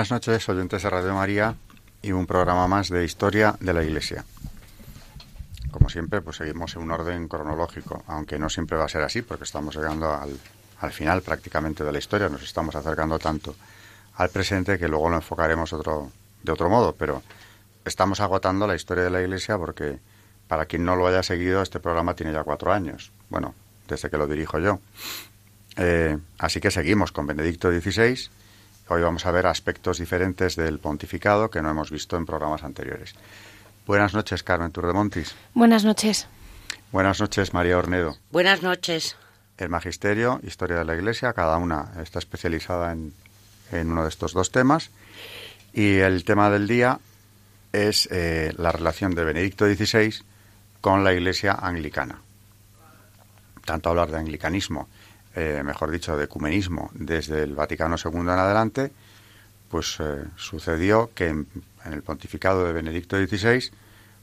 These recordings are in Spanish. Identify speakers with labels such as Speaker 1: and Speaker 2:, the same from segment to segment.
Speaker 1: Buenas noches, oyentes de Radio María y un programa más de Historia de la Iglesia. Como siempre, pues seguimos en un orden cronológico, aunque no siempre va a ser así, porque estamos llegando al, al final prácticamente de la historia, nos estamos acercando tanto al presente que luego lo enfocaremos otro, de otro modo, pero estamos agotando la historia de la Iglesia porque para quien no lo haya seguido, este programa tiene ya cuatro años, bueno, desde que lo dirijo yo. Eh, así que seguimos con Benedicto XVI Hoy vamos a ver aspectos diferentes del pontificado que no hemos visto en programas anteriores. Buenas noches, Carmen Turdemontis.
Speaker 2: Buenas noches.
Speaker 1: Buenas noches, María Ornedo.
Speaker 3: Buenas noches.
Speaker 1: El Magisterio, Historia de la Iglesia, cada una está especializada en, uno de estos dos temas. Y el tema del día es eh, la relación de Benedicto XVI con la Iglesia anglicana. Tanto hablar de anglicanismo eh, mejor dicho, de ecumenismo desde el Vaticano II en adelante, pues eh, sucedió que en, el pontificado de Benedicto XVI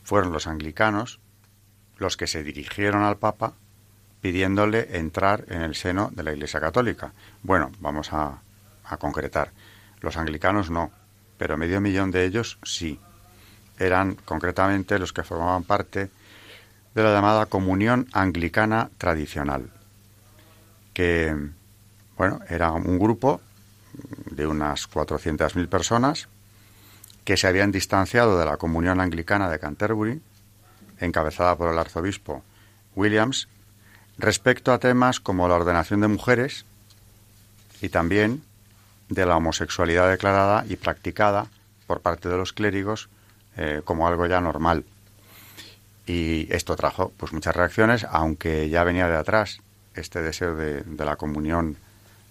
Speaker 1: fueron los anglicanos los que se dirigieron al Papa pidiéndole entrar en el seno de la Iglesia Católica. Bueno, vamos a, a concretar. Los anglicanos no, pero medio millón de ellos sí. Eran concretamente los que formaban parte de la llamada comunión anglicana tradicional que, bueno, era un grupo de unas 400.000 personas que se habían distanciado de la comunión anglicana de Canterbury, encabezada por el arzobispo Williams, respecto a temas como la ordenación de mujeres y también de la homosexualidad declarada y practicada por parte de los clérigos eh, como algo ya normal. Y esto trajo pues muchas reacciones, aunque ya venía de atrás este deseo de, la comunión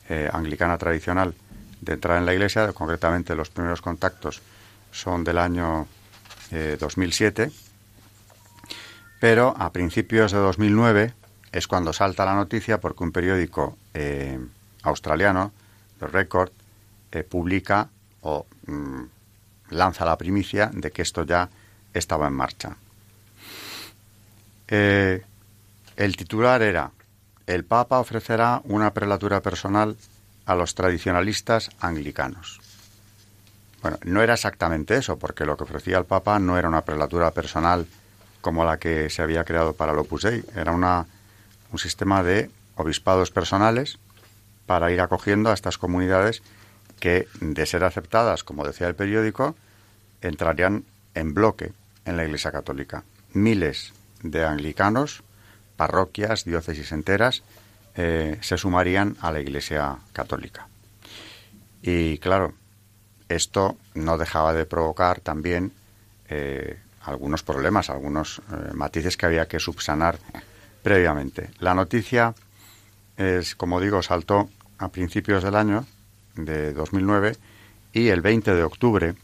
Speaker 1: eh, anglicana tradicional de entrar en la Iglesia, concretamente los primeros contactos son del año 2007, eh, pero a principios de 2009 es cuando salta la noticia porque un periódico eh, australiano, The Record, publica o mm, lanza la primicia de que esto ya estaba en marcha. el titular era el Papa ofrecerá una prelatura personal a los tradicionalistas anglicanos. Bueno, no era exactamente eso, porque lo que ofrecía el Papa no era una prelatura personal como la que se había creado para el Opus Dei, era una, un sistema de obispados personales para ir acogiendo a estas comunidades que, de ser aceptadas, como decía el periódico, entrarían en bloque en la Iglesia Católica. Miles de anglicanos parroquias, diócesis enteras, eh, se sumarían a la Iglesia Católica. Y claro, esto no dejaba de provocar también eh, algunos problemas, algunos eh, matices que había que subsanar previamente. La noticia es, como digo, saltó a principios del año de 2009 y el 20 de octubre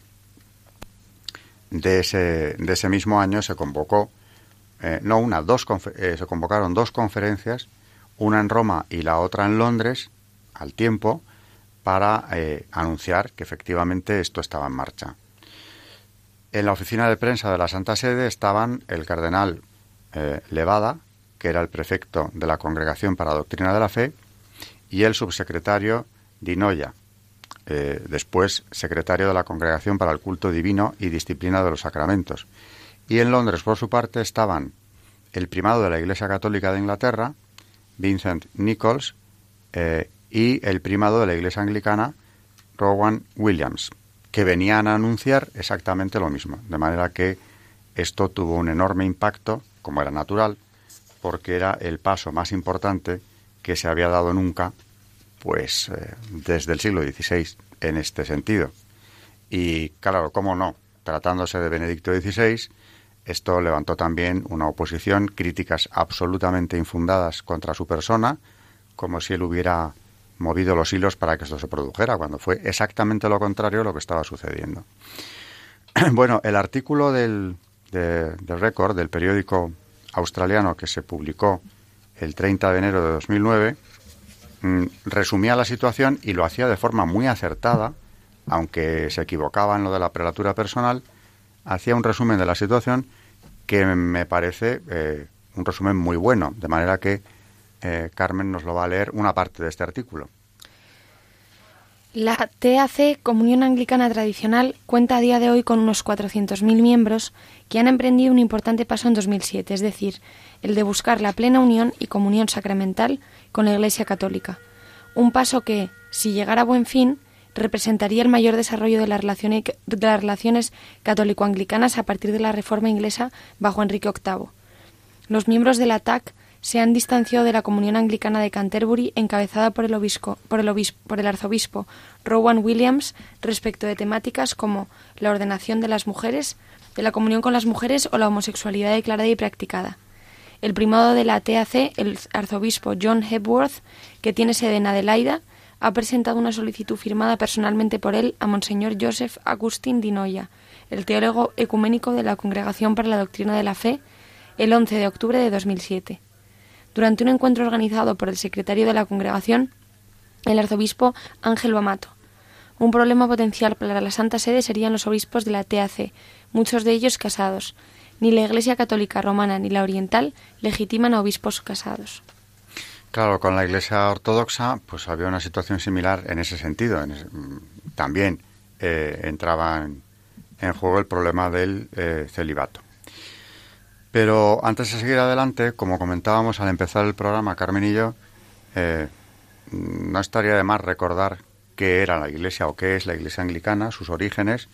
Speaker 1: de ese, de ese mismo año se convocó eh, no una, dos, eh, se convocaron dos conferencias, una en Roma y la otra en Londres, al tiempo, para eh, anunciar que efectivamente esto estaba en marcha. En la oficina de prensa de la Santa Sede estaban el cardenal Levada, que era el prefecto de la Congregación para la Doctrina de la Fe, y el subsecretario Dinoya, después secretario de la Congregación para el Culto Divino y Disciplina de los Sacramentos, y en Londres, por su parte, estaban el primado de la Iglesia Católica de Inglaterra, Vincent Nichols, eh, y el primado de la Iglesia Anglicana, Rowan Williams, que venían a anunciar exactamente lo mismo. De manera que esto tuvo un enorme impacto, como era natural, porque era el paso más importante que se había dado nunca, pues eh, desde el siglo XVI, en este sentido. Y claro, cómo no, tratándose de Benedicto XVI, esto levantó también una oposición, críticas absolutamente infundadas contra su persona, como si él hubiera movido los hilos para que esto se produjera, cuando fue exactamente lo contrario lo que estaba sucediendo. bueno, el artículo del, del récord del periódico australiano que se publicó el 30 de enero de 2009 mm, resumía la situación y lo hacía de forma muy acertada, aunque se equivocaba en lo de la prelatura personal, hacía un resumen de la situación que me parece eh, un resumen muy bueno, de manera que eh, Carmen nos lo va a leer una parte de este artículo.
Speaker 2: La TAC, Comunión Anglicana Tradicional, cuenta a día de hoy con unos 400.000 miembros que han emprendido un importante paso en 2007, es decir, el de buscar la plena unión y comunión sacramental con la Iglesia Católica. Un paso que, si llegara a buen fin, representaría el mayor desarrollo de las relaciones, católico-anglicanas a partir de la Reforma inglesa bajo Enrique VIII. Los miembros de la TAC se han distanciado de la Comunión Anglicana de Canterbury, encabezada por el, por el, obispo, por el arzobispo Rowan Williams, respecto de temáticas como la ordenación de las mujeres, de la comunión con las mujeres o la homosexualidad declarada y practicada. El primado de la TAC, el arzobispo John Hepworth, que tiene sede en Adelaida, ha presentado una solicitud firmada personalmente por él a Monseñor Joseph Agustín Dinoya, el teólogo ecuménico de la Congregación para la Doctrina de la Fe, el 11 de octubre de 2007. Durante un encuentro organizado por el secretario de la congregación, el arzobispo Ángel Bamato. Un problema potencial para la Santa Sede serían los obispos de la TAC, muchos de ellos casados. Ni la Iglesia Católica Romana ni la Oriental legitiman a obispos casados.
Speaker 1: Claro, con la Iglesia Ortodoxa pues había una situación similar en ese sentido. también eh, entraba en, juego el problema del eh, celibato. Pero antes de seguir adelante, como comentábamos al empezar el programa, Carmen y yo, eh, no estaría de más recordar qué era la Iglesia o qué es la Iglesia anglicana, sus orígenes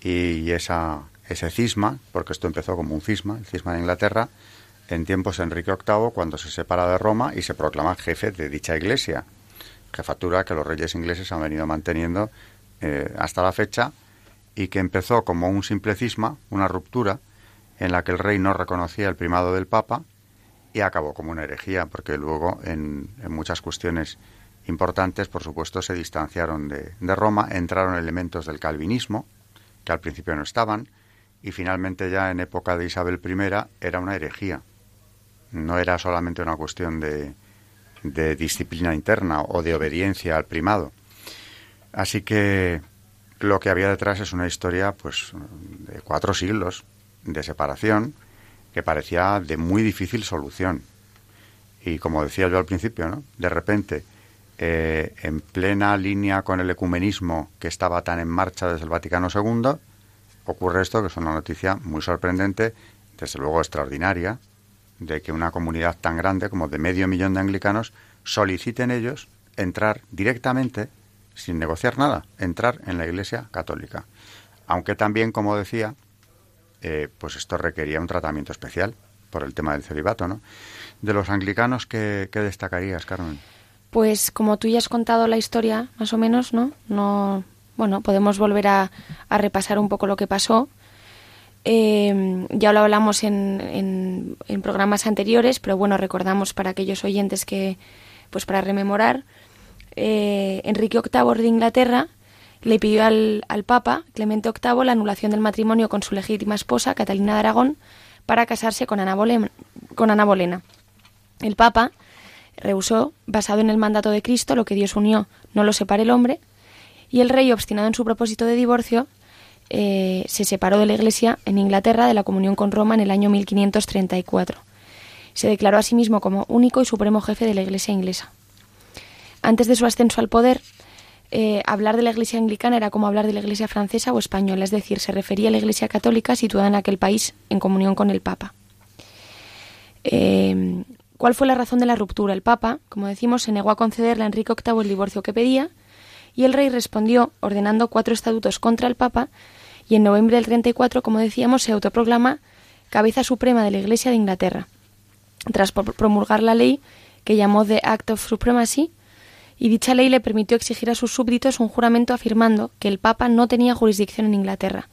Speaker 1: y esa, ese cisma, porque esto empezó como un cisma, el cisma de Inglaterra, en tiempos de Enrique VIII, cuando se separa de Roma y se proclama jefe de dicha Iglesia, jefatura que los reyes ingleses han venido manteniendo eh, hasta la fecha y que empezó como un simple cisma, una ruptura, en la que el rey no reconocía el primado del Papa y acabó como una herejía, porque luego en, muchas cuestiones importantes, por supuesto, se distanciaron de, Roma, entraron elementos del calvinismo, que al principio no estaban, y finalmente ya en época de Isabel I era una herejía. No era solamente una cuestión de, de disciplina interna o de obediencia al primado. Así que lo que había detrás es una historia pues de cuatro siglos de separación que parecía de muy difícil solución. Y como decía yo al principio, ¿no? de repente, eh, en plena línea con el ecumenismo que estaba tan en marcha desde el Vaticano II, ocurre esto, que es una noticia muy sorprendente, desde luego extraordinaria, de que una comunidad tan grande como de medio millón de anglicanos soliciten ellos entrar directamente, sin negociar nada, entrar en la Iglesia Católica. Aunque también, como decía, eh, pues esto requería un tratamiento especial por el tema del celibato, ¿no? De los anglicanos, ¿qué, destacarías, Carmen?
Speaker 2: Pues como tú ya has contado la historia, más o menos, ¿no? No, bueno, podemos volver a, repasar un poco lo que pasó. Eh, ya lo hablamos en, en, programas anteriores, pero bueno, recordamos para aquellos oyentes que, pues para rememorar, eh, Enrique VIII de Inglaterra le pidió al, Papa Clemente VIII la anulación del matrimonio con su legítima esposa, Catalina de Aragón, para casarse con Ana, Bolena, con Ana Bolena. El Papa rehusó, basado en el mandato de Cristo, lo que Dios unió, no lo separe el hombre, y el rey, obstinado en su propósito de divorcio, eh, se separó de la Iglesia en Inglaterra de la comunión con Roma en el año 1534. Se declaró a sí mismo como único y supremo jefe de la Iglesia inglesa. Antes de su ascenso al poder, eh, hablar de la Iglesia anglicana era como hablar de la Iglesia francesa o española, es decir, se refería a la Iglesia católica situada en aquel país en comunión con el Papa. Eh, ¿Cuál fue la razón de la ruptura? El Papa, como decimos, se negó a concederle a Enrique VIII el divorcio que pedía y el rey respondió ordenando cuatro estatutos contra el Papa y en noviembre del 34, como decíamos, se autoproclama cabeza suprema de la Iglesia de Inglaterra, tras promulgar la ley que llamó The Act of Supremacy, y dicha ley le permitió exigir a sus súbditos un juramento afirmando que el Papa no tenía jurisdicción en Inglaterra.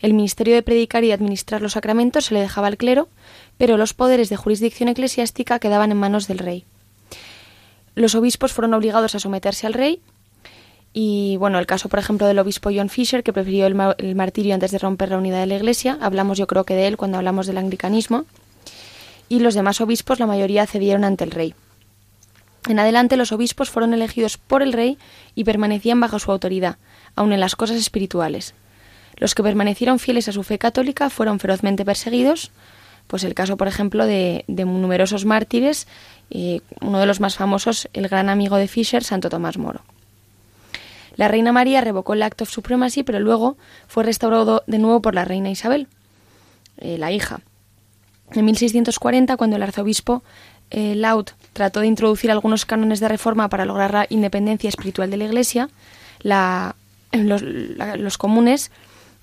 Speaker 2: El ministerio de predicar y administrar los sacramentos se le dejaba al clero, pero los poderes de jurisdicción eclesiástica quedaban en manos del rey. los obispos fueron obligados a someterse al rey y bueno, el caso, por ejemplo, del obispo John Fisher, que prefirió el, martirio antes de romper la unidad de la Iglesia. Hablamos, yo creo que de él cuando hablamos del anglicanismo. Y los demás obispos, la mayoría cedieron ante el rey. En adelante, los obispos fueron elegidos por el rey y permanecían bajo su autoridad, aun en las cosas espirituales. Los que permanecieron fieles a su fe católica fueron ferozmente perseguidos, pues el caso, por ejemplo, de, de numerosos mártires, eh, uno de los más famosos, el gran amigo de Fisher, Santo Tomás Moro. La reina María revocó el Act of Supremacy, pero luego fue restaurado de nuevo por la reina Isabel, eh, la hija. En 1640, cuando el arzobispo eh, Laud trató de introducir algunos cánones de reforma para lograr la independencia espiritual de la Iglesia, los, comunes,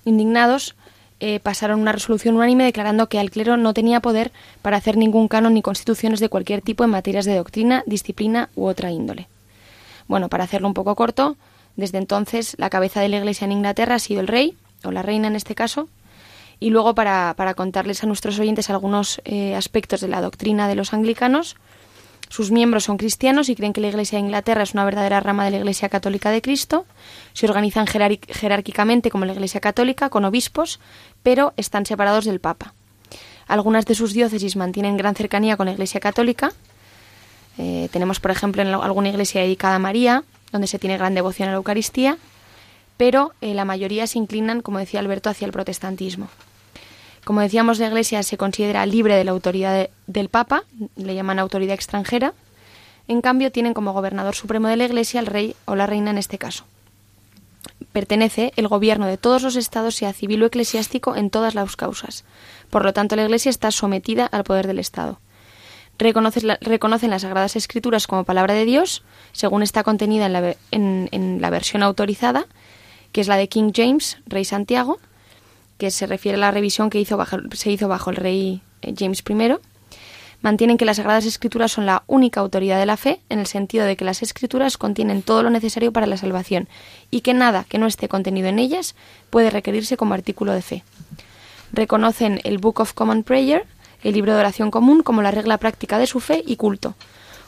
Speaker 2: indignados, eh, pasaron una resolución unánime declarando que el clero no tenía poder para hacer ningún canon ni constituciones de cualquier tipo en materias de doctrina, disciplina u otra índole. Bueno, para hacerlo un poco corto, desde entonces, la cabeza de la Iglesia en Inglaterra ha sido el rey, o la reina en este caso, y luego para, para contarles a nuestros oyentes algunos eh, aspectos de la doctrina de los anglicanos. Sus miembros son cristianos y creen que la Iglesia de Inglaterra es una verdadera rama de la Iglesia Católica de Cristo. Se organizan jerárquicamente como la Iglesia Católica, con obispos, pero están separados del Papa. Algunas de sus diócesis mantienen gran cercanía con la Iglesia Católica. Eh, tenemos, por ejemplo, en alguna iglesia dedicada a María, donde se tiene gran devoción a la Eucaristía, pero eh, la mayoría se inclinan, como decía Alberto, hacia el protestantismo. Como decíamos, la Iglesia se considera libre de la autoridad de, del Papa, le llaman autoridad extranjera. En cambio, tienen como gobernador supremo de la Iglesia el rey o la reina en este caso. Pertenece el gobierno de todos los estados, sea civil o eclesiástico, en todas las causas. Por lo tanto, la Iglesia está sometida al poder del Estado reconocen las Sagradas Escrituras como palabra de Dios, según está contenida en la, en, la, versión autorizada, que es la de King James, rey Santiago, que se refiere a la revisión que hizo bajo, se hizo bajo el rey eh, James I. Mantienen que las Sagradas Escrituras son la única autoridad de la fe, en el sentido de que las Escrituras contienen todo lo necesario para la salvación y que nada que no esté contenido en ellas puede requerirse como artículo de fe. Reconocen el Book of Common Prayer, el libro de oración común como la regla práctica de su fe y culto.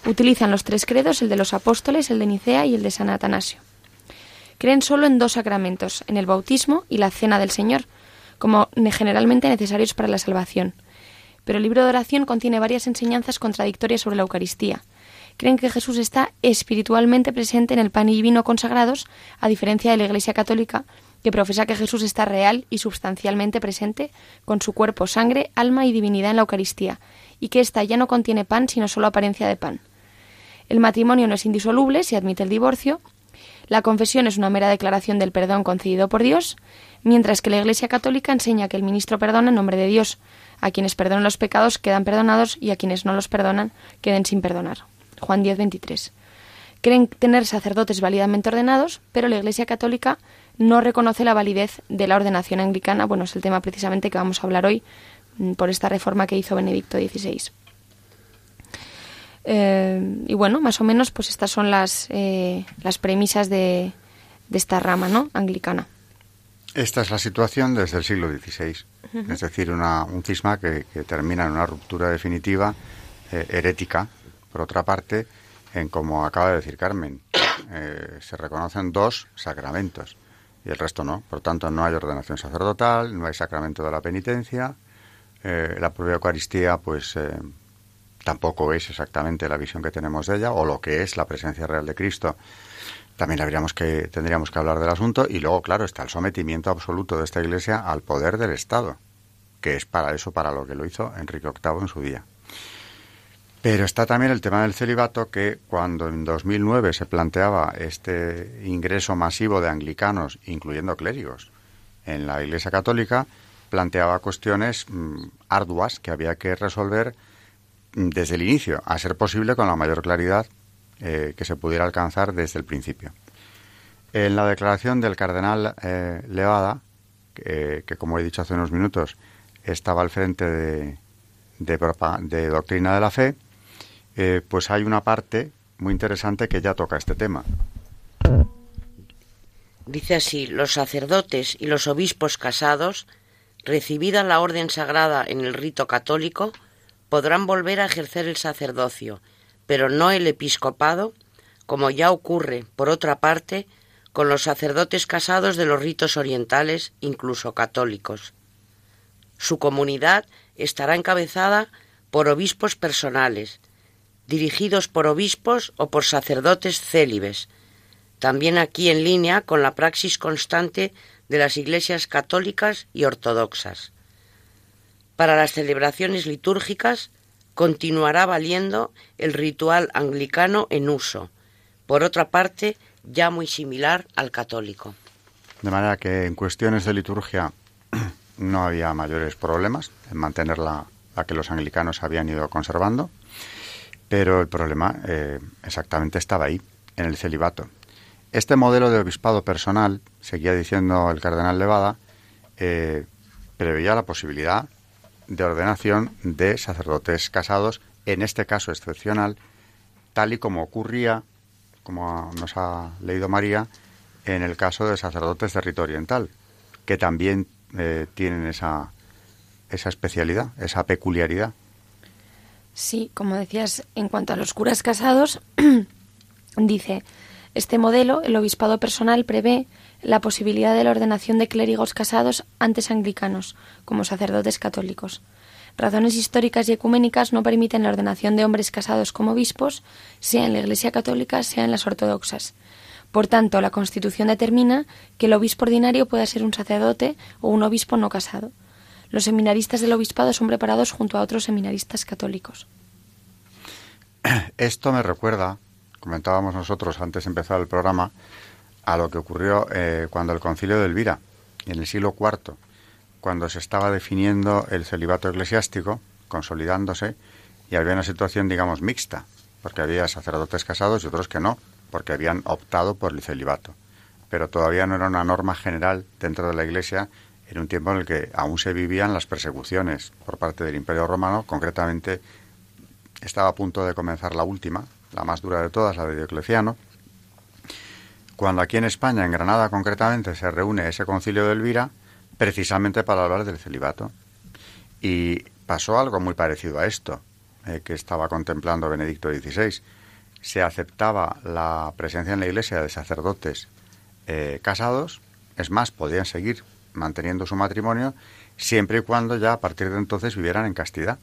Speaker 2: Utilizan los tres credos, el de los apóstoles, el de Nicea y el de San Atanasio. Creen solo en dos sacramentos, en el bautismo y la cena del Señor, como generalmente necesarios para la salvación. Pero el libro de oración contiene varias enseñanzas contradictorias sobre la Eucaristía. Creen que Jesús está espiritualmente presente en el pan y vino consagrados, a diferencia de la Iglesia Católica, que profesa que Jesús está real y sustancialmente presente con su cuerpo, sangre, alma y divinidad en la Eucaristía, y que ésta ya no contiene pan sino solo apariencia de pan. El matrimonio no es indisoluble, se admite el divorcio, la confesión es una mera declaración del perdón concedido por Dios, mientras que la Iglesia Católica enseña que el ministro perdona en nombre de Dios. A quienes perdonan los pecados quedan perdonados y a quienes no los perdonan queden sin perdonar. Juan 10, 23. Creen tener sacerdotes válidamente ordenados, pero la Iglesia Católica no reconoce la validez de la ordenación anglicana. Bueno, es el tema precisamente que vamos a hablar hoy mm, por esta reforma que hizo Benedicto XVI. Eh, y bueno, más o menos, pues estas son las, eh, las premisas de, de, esta rama ¿no? anglicana.
Speaker 1: Esta es la situación desde el siglo XVI, uh -huh. es decir, una, un cisma que, que, termina en una ruptura definitiva eh, herética, por otra parte, en como acaba de decir Carmen, se reconocen dos sacramentos y el resto no. Por tanto, no hay ordenación sacerdotal, no hay sacramento de la penitencia, eh, la propia Eucaristía, pues eh, tampoco es exactamente la visión que tenemos de ella o lo que es la presencia real de Cristo. También habríamos que, tendríamos que hablar del asunto y luego, claro, está el sometimiento absoluto de esta Iglesia al poder del Estado, que es para eso, para lo que lo hizo Enrique VIII en su día. Pero está también el tema del celibato que cuando en 2009 se planteaba este ingreso masivo de anglicanos, incluyendo clérigos, en la Iglesia Católica, planteaba cuestiones mmm, arduas que había que resolver desde el inicio, a ser posible con la mayor claridad eh, que se pudiera alcanzar desde el principio. En la declaración del cardenal eh, Levada, que, como he dicho hace unos minutos, estaba al frente de, de, de doctrina de la fe, eh, pues hay una parte muy interesante que ya toca este tema.
Speaker 3: Dice así, los sacerdotes y los obispos casados, recibida la orden sagrada en el rito católico, podrán volver a ejercer el sacerdocio, pero no el episcopado, como ya ocurre, por otra parte, con los sacerdotes casados de los ritos orientales, incluso católicos. Su comunidad estará encabezada por obispos personales, dirigidos por obispos o por sacerdotes célibes, también aquí en línea con la praxis constante de las iglesias católicas y ortodoxas. Para las celebraciones litúrgicas continuará valiendo el ritual anglicano en uso, por otra parte ya muy similar al católico.
Speaker 1: De manera que en cuestiones de liturgia no había mayores problemas en mantener la, que los anglicanos habían ido conservando, pero el problema eh, exactamente estaba ahí, en el celibato. Este modelo de obispado personal, seguía diciendo el cardenal Levada, eh, preveía la posibilidad de ordenación de sacerdotes casados, en este caso excepcional, tal y como ocurría, como nos ha leído María, en el caso de sacerdotes de rito oriental, que también eh, tienen esa, esa especialidad, esa peculiaridad.
Speaker 2: Sí, como decías, en cuanto a los curas casados, dice, este modelo, el obispado personal, prevé la posibilidad de la ordenación de clérigos casados antes anglicanos, como sacerdotes católicos. Razones históricas y ecuménicas no permiten la ordenación de hombres casados como obispos, sea en la Iglesia católica, sea en las ortodoxas. Por tanto, la Constitución determina que el obispo ordinario pueda ser un sacerdote o un obispo no casado. Los seminaristas del obispado son preparados junto a otros seminaristas católicos.
Speaker 1: Esto me recuerda comentábamos nosotros antes de empezar el programa, a lo que ocurrió eh, cuando el concilio de Elvira, en el siglo IV, cuando se estaba definiendo el celibato eclesiástico, consolidándose, y había una situación, digamos, mixta, porque había sacerdotes casados y otros que no, porque habían optado por el celibato. Pero todavía no era una norma general dentro de la Iglesia en un tiempo en el que aún se vivían las persecuciones por parte del Imperio Romano, concretamente estaba a punto de comenzar la última, la más dura de todas, la de Diocleciano, cuando aquí en España, en Granada concretamente, se reúne ese concilio de Elvira precisamente para hablar del celibato. Y pasó algo muy parecido a esto eh, que estaba contemplando Benedicto XVI. Se aceptaba la presencia en la iglesia de sacerdotes eh, casados, es más, podían seguir manteniendo su matrimonio siempre y cuando ya a partir de entonces vivieran en castidad.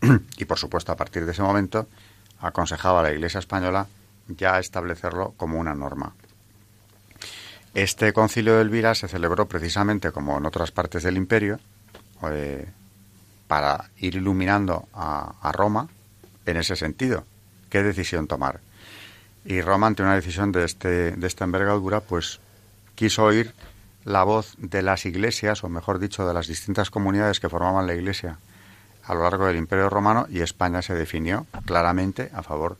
Speaker 1: y por supuesto, a partir de ese momento aconsejaba a la Iglesia española ya establecerlo como una norma. Este concilio de Elvira se celebró precisamente como en otras partes del imperio eh, para ir iluminando a, Roma en ese sentido. ¿Qué decisión tomar? Y Roma, ante una decisión de, este, de esta envergadura, pues quiso oír la voz de las iglesias, o mejor dicho, de las distintas comunidades que formaban la iglesia a lo largo del Imperio Romano y España se definió claramente a favor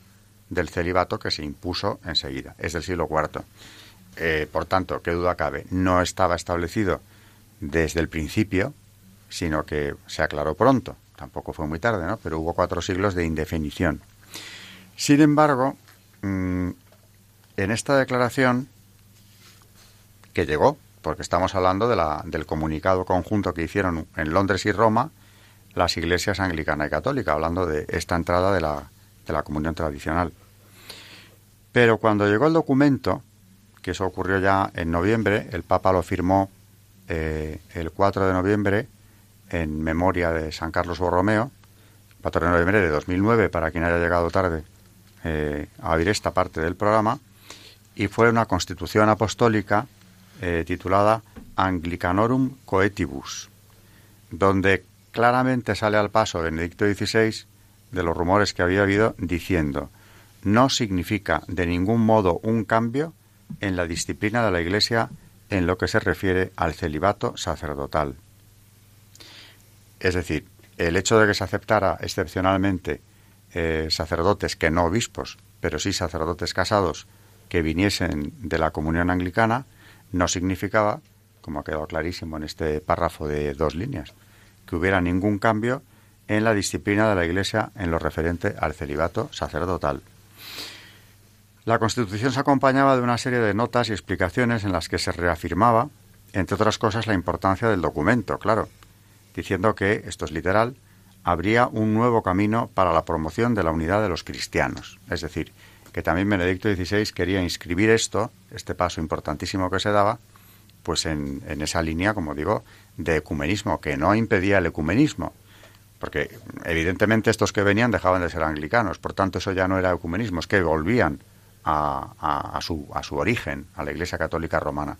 Speaker 1: del celibato que se impuso enseguida. Es del siglo IV. Eh, por tanto, qué duda cabe, no estaba establecido desde el principio, sino que se aclaró pronto. Tampoco fue muy tarde, ¿no? Pero hubo cuatro siglos de indefinición. Sin embargo, mm, en esta declaración que llegó, porque estamos hablando de la, del comunicado conjunto que hicieron en Londres y Roma, las iglesias anglicana y católica, hablando de esta entrada de la, de la comunión tradicional. Pero cuando llegó el documento, que eso ocurrió ya en noviembre, el Papa lo firmó eh, el 4 de noviembre en memoria de San Carlos Borromeo, 4 de noviembre de 2009, para quien haya llegado tarde eh, a oír esta parte del programa, y fue una constitución apostólica eh, titulada Anglicanorum Coetibus, donde claramente sale al paso Benedicto XVI de los rumores que había habido diciendo no significa de ningún modo un cambio en la disciplina de la Iglesia en lo que se refiere al celibato sacerdotal. Es decir, el hecho de que se aceptara excepcionalmente eh, sacerdotes que no obispos, pero sí sacerdotes casados que viniesen de la comunión anglicana, no significaba, como ha quedado clarísimo en este párrafo de dos líneas, que hubiera ningún cambio en la disciplina de la Iglesia en lo referente al celibato sacerdotal. La Constitución se acompañaba de una serie de notas y explicaciones en las que se reafirmaba, entre otras cosas, la importancia del documento, claro, diciendo que, esto es literal, habría un nuevo camino para la promoción de la unidad de los cristianos. Es decir, que también Benedicto XVI quería inscribir esto, este paso importantísimo que se daba, pues en, esa línea, como digo, de ecumenismo, que no impedía el ecumenismo, porque evidentemente estos que venían dejaban de ser anglicanos, por tanto eso ya no era ecumenismo, es que volvían a, su, a su origen, a la Iglesia Católica Romana.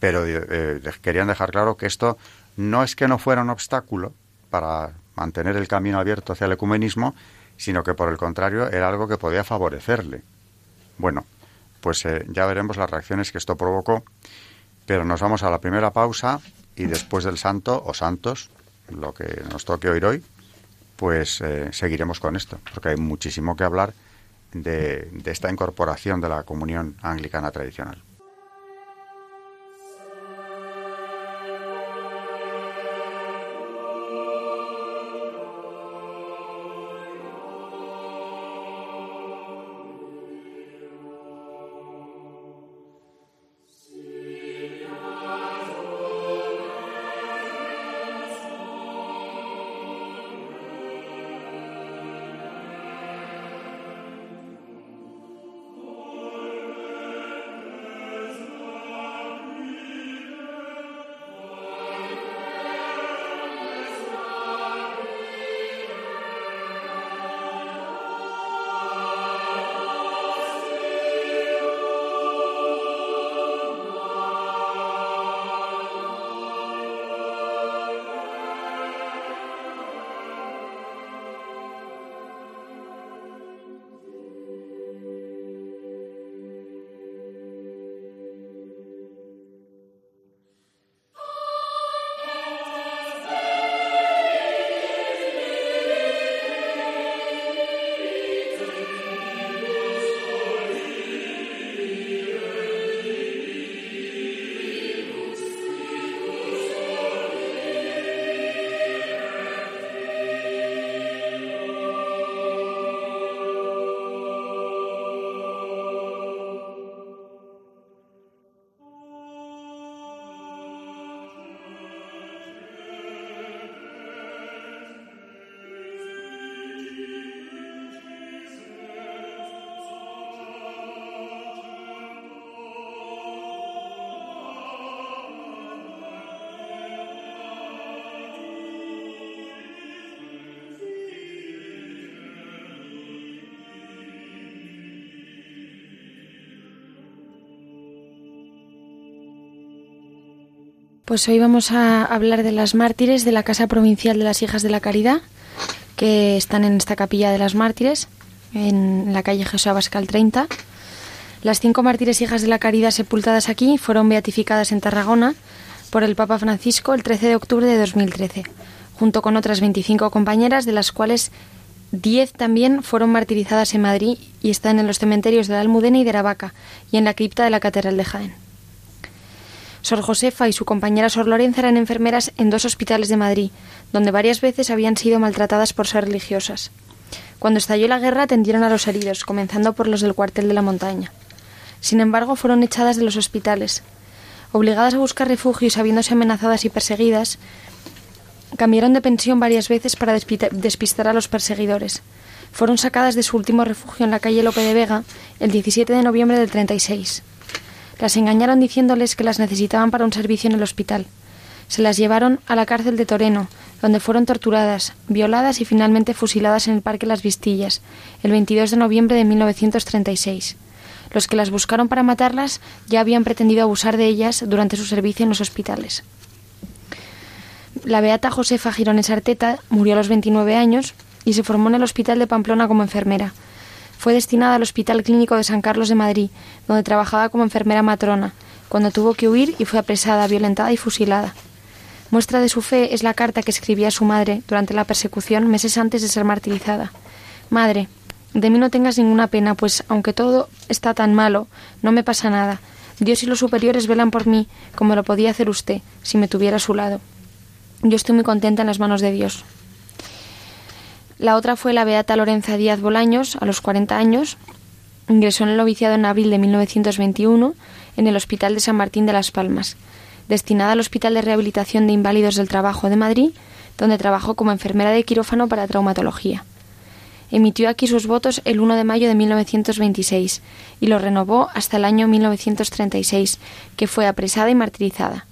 Speaker 1: Pero eh, querían dejar claro que esto no es que no fuera un obstáculo para mantener el camino abierto hacia el ecumenismo, sino que por el contrario era algo que podía favorecerle. Bueno, pues eh, ya veremos las reacciones que esto provocó, pero nos vamos a la primera pausa y después del santo o santos lo que nos toque oír hoy, pues eh, seguiremos con esto, porque hay muchísimo que hablar de, de esta incorporación de la comunión anglicana tradicional.
Speaker 2: Pues hoy vamos a hablar de las mártires de la Casa Provincial de las Hijas de la Caridad, que están en esta capilla de las mártires, en la calle José Abascal 30. Las cinco mártires hijas de la caridad sepultadas aquí fueron beatificadas en Tarragona por el Papa Francisco el 13 de octubre de 2013, junto con otras 25 compañeras, de las cuales 10 también fueron martirizadas en Madrid y están en los cementerios de la Almudena y de Aravaca y en la cripta de la Catedral de Jaén. Sor Josefa y su compañera Sor Lorenza eran enfermeras en dos hospitales de Madrid, donde varias veces habían sido maltratadas por ser religiosas. Cuando estalló la guerra atendieron a los heridos, comenzando por los del cuartel de la montaña. Sin embargo, fueron echadas de los hospitales. Obligadas a buscar refugio y sabiéndose amenazadas y perseguidas, cambiaron de pensión varias veces para despistar a los perseguidores. Fueron sacadas de su último refugio en la calle Lope de Vega el 17 de noviembre del 36. Las engañaron diciéndoles que las necesitaban para un servicio en el hospital. Se las llevaron a la cárcel de Toreno, donde fueron torturadas, violadas y finalmente fusiladas en el Parque Las Vistillas, el 22 de noviembre de 1936. Los que las buscaron para matarlas ya habían pretendido abusar de ellas durante su servicio en los hospitales. La beata Josefa Girones Arteta murió a los 29 años y se formó en el Hospital de Pamplona como enfermera. Fue destinada al Hospital Clínico de San Carlos de Madrid, donde trabajaba como enfermera matrona, cuando tuvo que huir y fue apresada, violentada y fusilada. Muestra de su fe es la carta que escribía a su madre durante la persecución meses antes de ser martirizada. Madre, de mí no tengas ninguna pena, pues aunque todo está tan malo, no me pasa nada. Dios y los superiores velan por mí, como lo podía hacer usted, si me tuviera a su lado. Yo estoy muy contenta en las manos de Dios. La otra fue la beata Lorenza Díaz Bolaños, a los 40 años. Ingresó en el noviciado en abril de 1921 en el Hospital de San Martín de las Palmas. Destinada al Hospital de Rehabilitación de Inválidos del Trabajo de Madrid, donde trabajó como enfermera de quirófano para traumatología. Emitió aquí sus votos el 1 de mayo de 1926 y los renovó hasta el año 1936, que fue apresada y martirizada.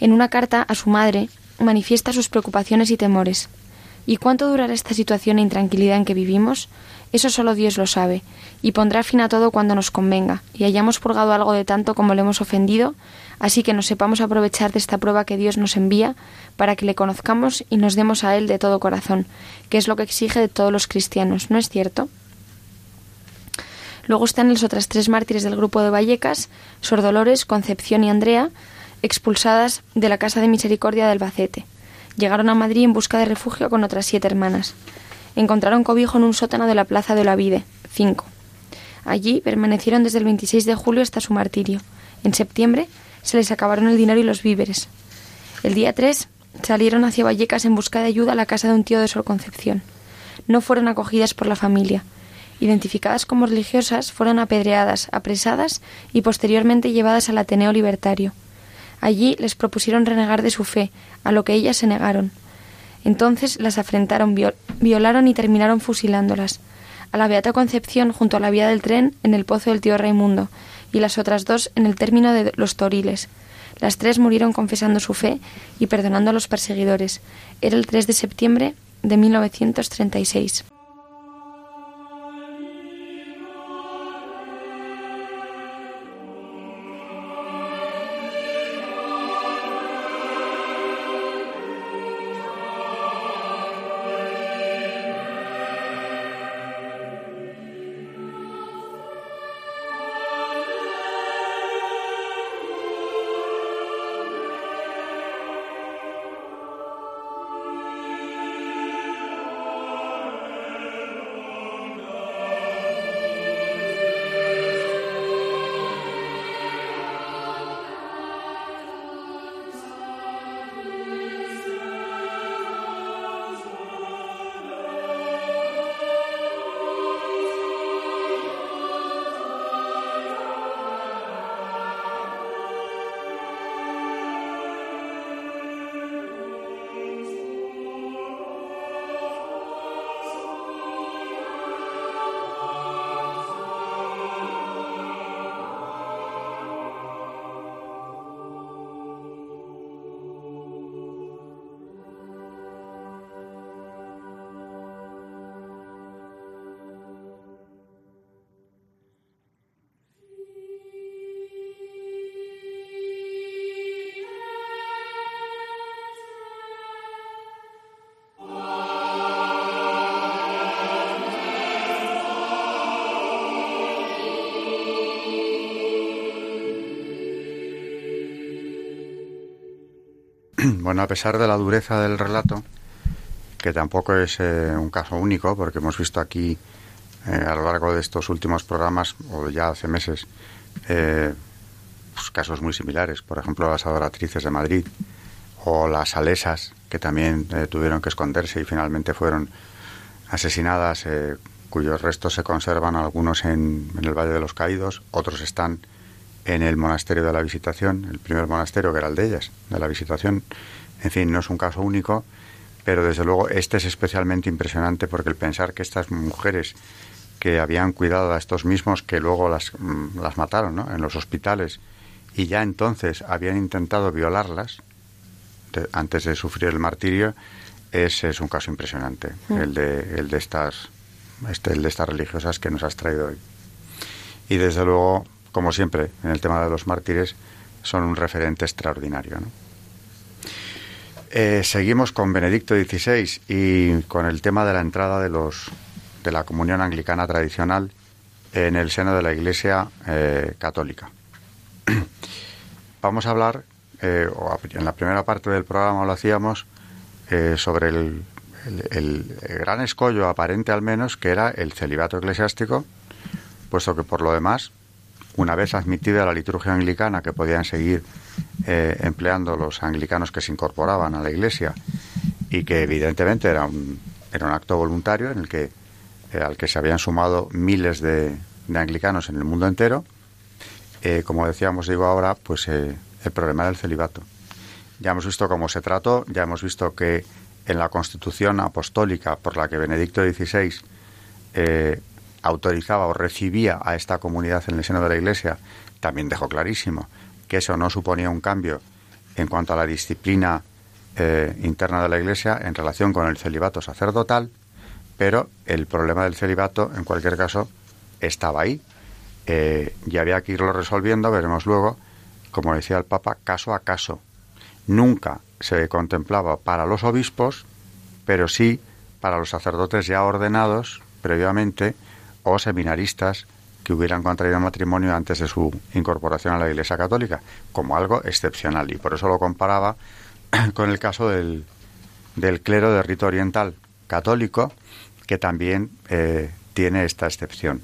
Speaker 2: En una carta a su madre manifiesta sus preocupaciones y temores. ¿Y cuánto durará esta situación e intranquilidad en que vivimos? Eso solo Dios lo sabe, y pondrá fin a todo cuando nos convenga, y hayamos purgado algo de tanto como le hemos ofendido, así que nos sepamos aprovechar de esta prueba que Dios nos envía, para que le conozcamos y nos demos a Él de todo corazón, que es lo que exige de todos los cristianos, ¿no es cierto? Luego están las otras tres mártires del grupo de Vallecas, Sor Dolores, Concepción y Andrea, expulsadas de la Casa de Misericordia del Albacete. Llegaron a Madrid en busca de refugio con otras siete hermanas. Encontraron cobijo en un sótano de la Plaza de Olavide, 5. Allí permanecieron desde el 26 de julio hasta su martirio. En septiembre se les acabaron el dinero y los víveres. El día 3 salieron hacia Vallecas en busca de ayuda a la casa de un tío de Sor Concepción. No fueron acogidas por la familia. Identificadas como religiosas, fueron apedreadas, apresadas y posteriormente llevadas al Ateneo Libertario. Allí les propusieron renegar de su fe, a lo que ellas se negaron. Entonces las afrentaron, violaron y terminaron fusilándolas. A la Beata Concepción junto a la vía del tren en el pozo del tío Raimundo y las otras dos en el término de los Toriles. Las tres murieron confesando su fe y perdonando a los perseguidores. Era el 3 de septiembre de 1936.
Speaker 1: Bueno, a pesar de la dureza del relato, que tampoco es eh, un caso único, porque hemos visto aquí eh, a lo largo de estos últimos programas, o ya hace meses, eh, pues, casos muy similares. Por ejemplo, las adoratrices de Madrid o las salesas, que también tuvieron que esconderse y finalmente fueron asesinadas, cuyos restos se conservan algunos en, en el Valle de los Caídos, otros están en el monasterio de la Visitación, el primer monasterio que era el de ellas, de la Visitación. En fin, no es un caso único, pero desde luego este es especialmente impresionante porque el pensar que estas mujeres que habían cuidado a estos mismos que luego las, mm, las mataron ¿no? en los hospitales y ya entonces habían intentado violarlas antes de sufrir el martirio, ese es un caso impresionante, mm. el, de, el, de estas, este, el de estas religiosas que nos has traído hoy. Y desde luego como siempre, en el tema de los mártires, son un referente extraordinario. Eh, seguimos con Benedicto XVI y con el tema de la entrada de los de la comunión anglicana tradicional en el seno de la Iglesia eh, católica. Vamos a hablar, eh, en la primera parte del programa lo hacíamos, sobre el, el, gran escollo aparente al menos, que era el celibato eclesiástico, puesto que por lo demás una vez admitida la liturgia anglicana, que podían seguir eh, empleando los anglicanos que se incorporaban a la Iglesia y que evidentemente era un, era un acto voluntario en el que, eh, al que se habían sumado miles de, anglicanos en el mundo entero, eh, como decíamos, digo ahora, pues el problema del celibato. ya hemos visto cómo se trató, ya hemos visto que en la Constitución apostólica por la que Benedicto XVI autorizaba o recibía a esta comunidad en el seno de la Iglesia, también dejó clarísimo que eso no suponía un cambio en cuanto a la disciplina eh, interna de la Iglesia en relación con el celibato sacerdotal, pero el problema del celibato, en cualquier caso, estaba ahí eh, y había que irlo resolviendo, veremos luego, como decía el Papa, caso a caso. Nunca se contemplaba para los obispos, pero sí para los sacerdotes ya ordenados previamente o seminaristas que hubieran contraído matrimonio antes de su incorporación a la Iglesia Católica, como algo excepcional. Y por eso lo comparaba con el caso del, del clero de rito oriental católico, que también eh, tiene esta excepción.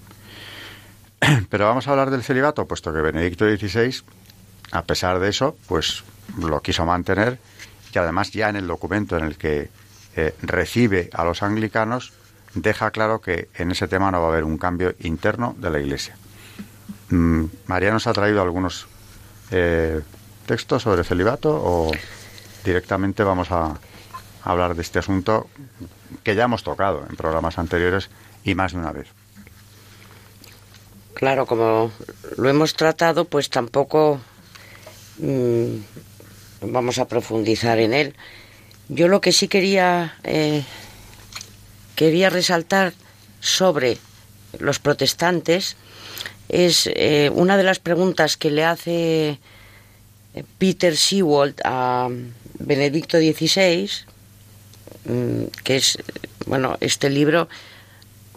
Speaker 1: Pero vamos a hablar del celibato, puesto que Benedicto XVI, a pesar de eso, pues lo quiso mantener y además ya en el documento en el que eh, recibe a los anglicanos deja claro que en ese tema no va a haber un cambio interno de la Iglesia. Mm, María nos ha traído algunos eh, textos sobre celibato o directamente vamos a hablar de este asunto que ya hemos tocado en programas anteriores y más de una vez.
Speaker 3: Claro, como lo hemos tratado, pues tampoco mm, vamos a profundizar en él. Yo lo que sí quería eh, quería resaltar sobre los protestantes es eh, una de las preguntas que le hace eh, Peter Seawold a Benedicto XVI, mm, que es, bueno, este libro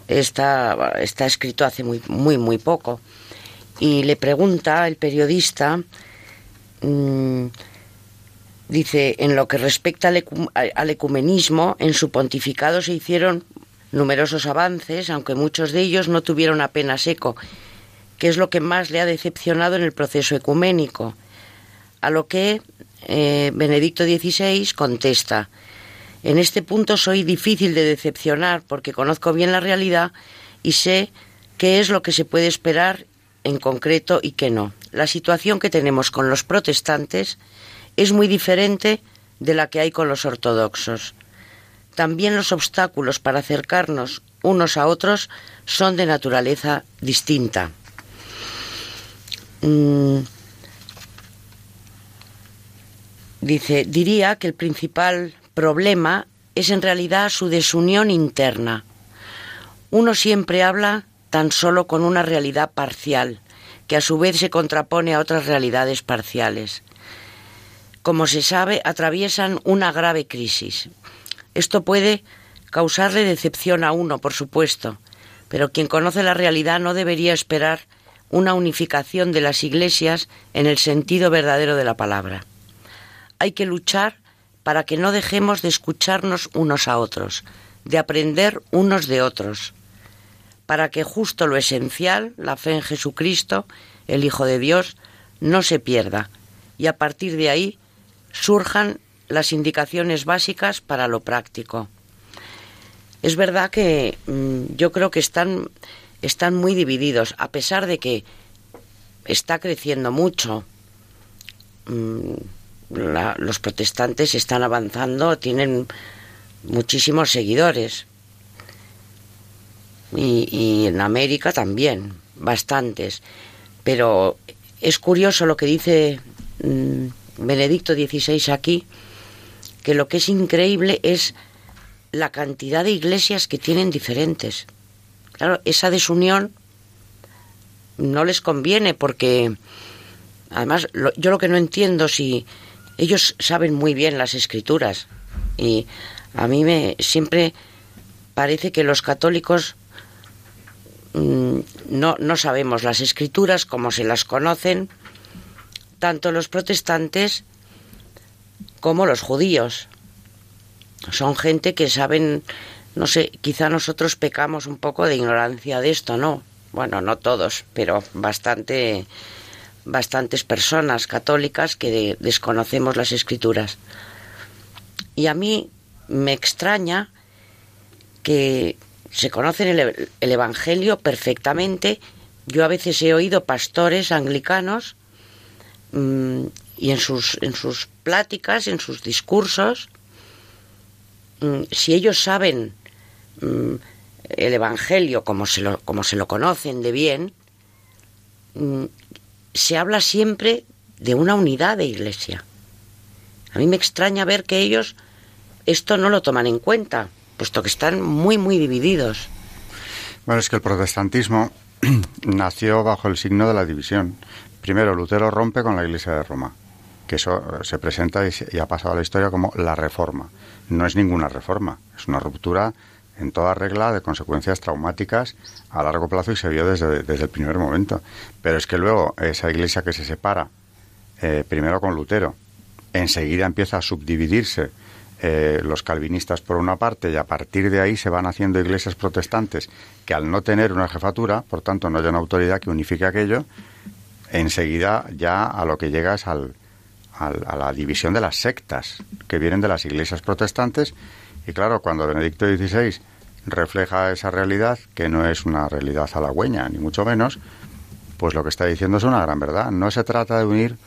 Speaker 3: está, está escrito hace muy, muy, muy poco, y le pregunta el periodista, mm, dice, en lo que respecta al, ecumenismo, en su pontificado se hicieron numerosos avances, aunque muchos de ellos no tuvieron apenas eco, que es lo que más le ha decepcionado en el proceso ecuménico. A lo que eh, Benedicto XVI contesta, en este punto soy difícil de decepcionar porque conozco bien la realidad y sé qué es lo que se puede esperar en concreto y qué no. La situación que tenemos con los protestantes es muy diferente de la que hay con los ortodoxos. También los obstáculos para acercarnos unos a otros son de naturaleza distinta. Mm. Dice, diría que el principal problema es en realidad su desunión interna. Uno siempre habla tan solo con una realidad parcial, que a su vez se contrapone a otras realidades parciales. Como se sabe, atraviesan una grave crisis. Esto puede causarle decepción a uno, por supuesto, pero quien conoce la realidad no debería esperar una unificación de las iglesias en el sentido verdadero de la palabra. Hay que luchar para que no dejemos de escucharnos unos a otros, de aprender unos de otros, para que justo lo esencial, la fe en Jesucristo, el Hijo de Dios, no se pierda y a partir de ahí surjan las indicaciones básicas para lo práctico. Es verdad que mm, yo creo que están, están muy divididos, a pesar de que está creciendo mucho. Mm, los protestantes están avanzando, tienen muchísimos seguidores. Y, en América también, bastantes. Pero es curioso lo que dice mm, Benedicto XVI aquí, que lo que es increíble es la cantidad de iglesias que tienen diferentes. Claro, esa desunión no les conviene porque, además, yo lo que no entiendo si ellos saben muy bien las escrituras y a mí me siempre parece que los católicos mm, no, no sabemos las escrituras como se las conocen tanto los protestantes como los judíos. Son gente que saben, no sé, quizá nosotros pecamos un poco de ignorancia de esto, ¿no? Bueno, no todos, pero bastante bastantes personas católicas que desconocemos las escrituras. Y a mí me extraña que se conocen el, Evangelio perfectamente. Yo a veces he oído pastores anglicanos mm, y en sus, en sus pláticas, en sus discursos, mm, si ellos saben mm, el Evangelio como se lo, como se lo conocen de bien, se habla siempre de una unidad de iglesia. A mí me extraña ver que ellos esto no lo toman en cuenta, puesto que están muy, muy divididos.
Speaker 1: Bueno, es que el protestantismo nació bajo el signo de la división. Primero, Lutero rompe con la Iglesia de Roma, que eso se presenta y, ha pasado a la historia como la reforma. No es ninguna reforma, es una ruptura en toda regla de consecuencias traumáticas a largo plazo y se vio desde, desde el primer momento. Pero es que luego esa iglesia que se separa, eh, primero con Lutero, enseguida empieza a subdividirse eh, los calvinistas por una parte y a partir de ahí se van haciendo iglesias protestantes que al no tener una jefatura, por tanto no hay una autoridad que unifique aquello, enseguida ya a lo que llega es al, a la división de las sectas que vienen de las iglesias protestantes y claro, cuando Benedicto XVI refleja esa realidad, que no es una realidad halagüeña, ni mucho menos, pues lo que está diciendo es una gran verdad. No se trata de unir